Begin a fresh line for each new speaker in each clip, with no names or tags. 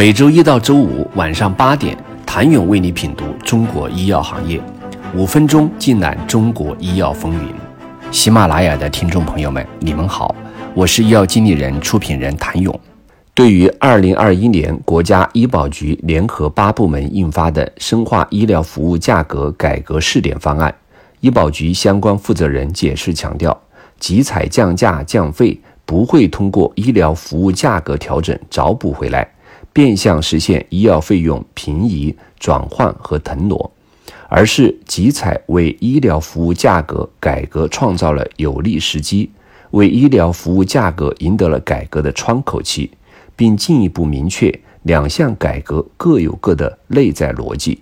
每周一到周五晚上八点，谭勇为你品读中国医药行业，五分钟尽览中国医药风云。喜马拉雅的听众朋友们，你们好，我是医药经理人、出品人谭勇。对于二零二一年国家医保局联合八部门印发的《深化医疗服务价格改革试点方案》，医保局相关负责人解释强调，集采降价降费不会通过医疗服务价格调整找补回来，变相实现医药费用平移、转换和腾挪，而是集采为医疗服务价格改革创造了有利时机，为医疗服务价格赢得了改革的窗口期。并进一步明确两项改革各有各的内在逻辑。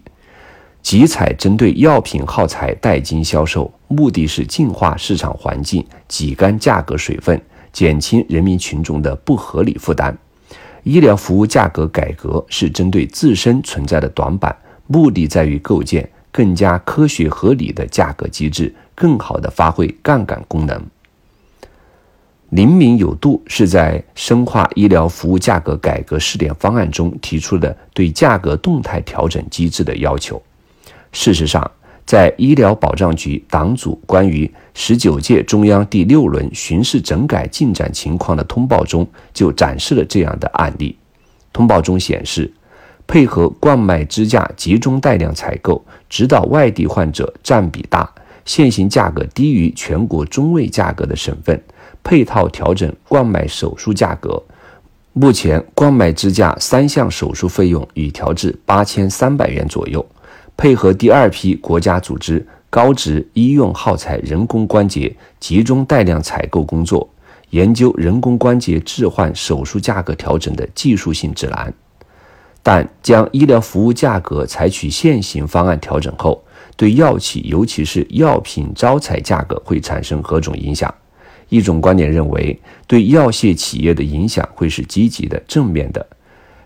集采针对药品耗材代金销售，目的是净化市场环境，挤干价格水分，减轻人民群众的不合理负担。医疗服务价格改革是针对自身存在的短板，目的在于构建更加科学合理的价格机制，更好地发挥杠杆功能。灵敏有度是在深化医疗服务价格改革试点方案中提出的对价格动态调整机制的要求。事实上，在医疗保障局党组关于十九届中央第六轮巡视整改进展情况的通报中，就展示了这样的案例。通报中显示，配合冠脉支架集中带量采购，指导外地患者占比大、现行价格低于全国中位价格的省份。配套调整冠脉手术价格，目前冠脉支架三项手术费用已调至八千三百元左右。配合第二批国家组织高值医用耗材人工关节集中带量采购工作，研究人工关节置换手术价格调整的技术性指南。但将医疗服务价格采取现行方案调整后，对药企尤其是药品招采价格会产生何种影响？一种观点认为，对药械企业的影响会是积极的、正面的。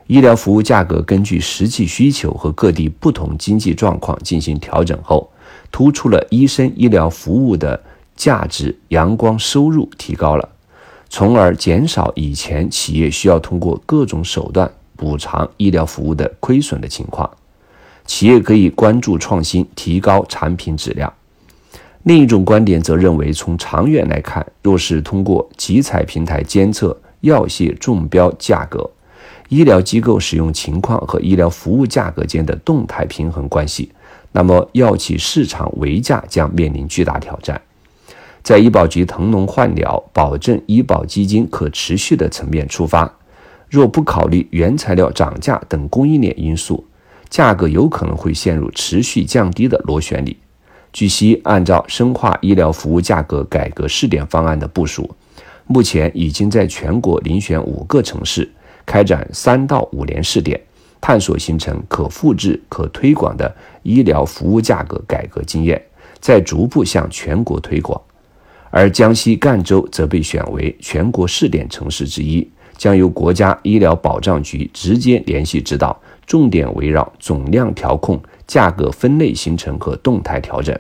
医疗服务价格根据实际需求和各地不同经济状况进行调整后，突出了医生医疗服务的价值，阳光收入提高了，从而减少以前企业需要通过各种手段补偿医疗服务的亏损的情况。企业可以关注创新，提高产品质量。另一种观点则认为，从长远来看，若是通过集采平台监测药械中标价格、医疗机构使用情况和医疗服务价格间的动态平衡关系，那么药企市场围价将面临巨大挑战。在医保局腾笼换鸟、保证医保基金可持续的层面出发，若不考虑原材料涨价等供应链因素，价格有可能会陷入持续降低的螺旋里。据悉，按照深化医疗服务价格改革试点方案的部署，目前已经在全国遴选五个城市开展三到五年试点，探索形成可复制、可推广的医疗服务价格改革经验，再逐步向全国推广。而江西赣州则被选为全国试点城市之一，将由国家医疗保障局直接联系指导，重点围绕总量调控。价格分类形成和动态调整、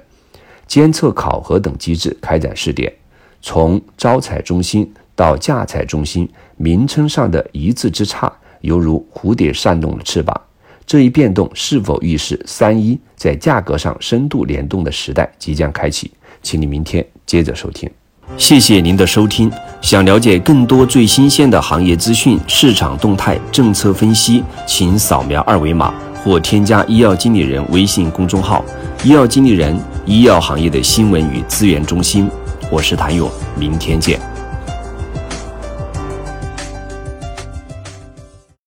监测考核等机制开展试点，从招采中心到价采中心，名称上的一字之差，犹如蝴蝶扇动了翅膀。这一变动是否预示三一在价格上深度联动的时代即将开启？请你明天接着收听。谢谢您的收听。想了解更多最新鲜的行业资讯、市场动态、政策分析，请扫描二维码。或添加医药经理人微信公众号“医药经理人”，医药行业的新闻与资源中心。我是谭勇，明天见。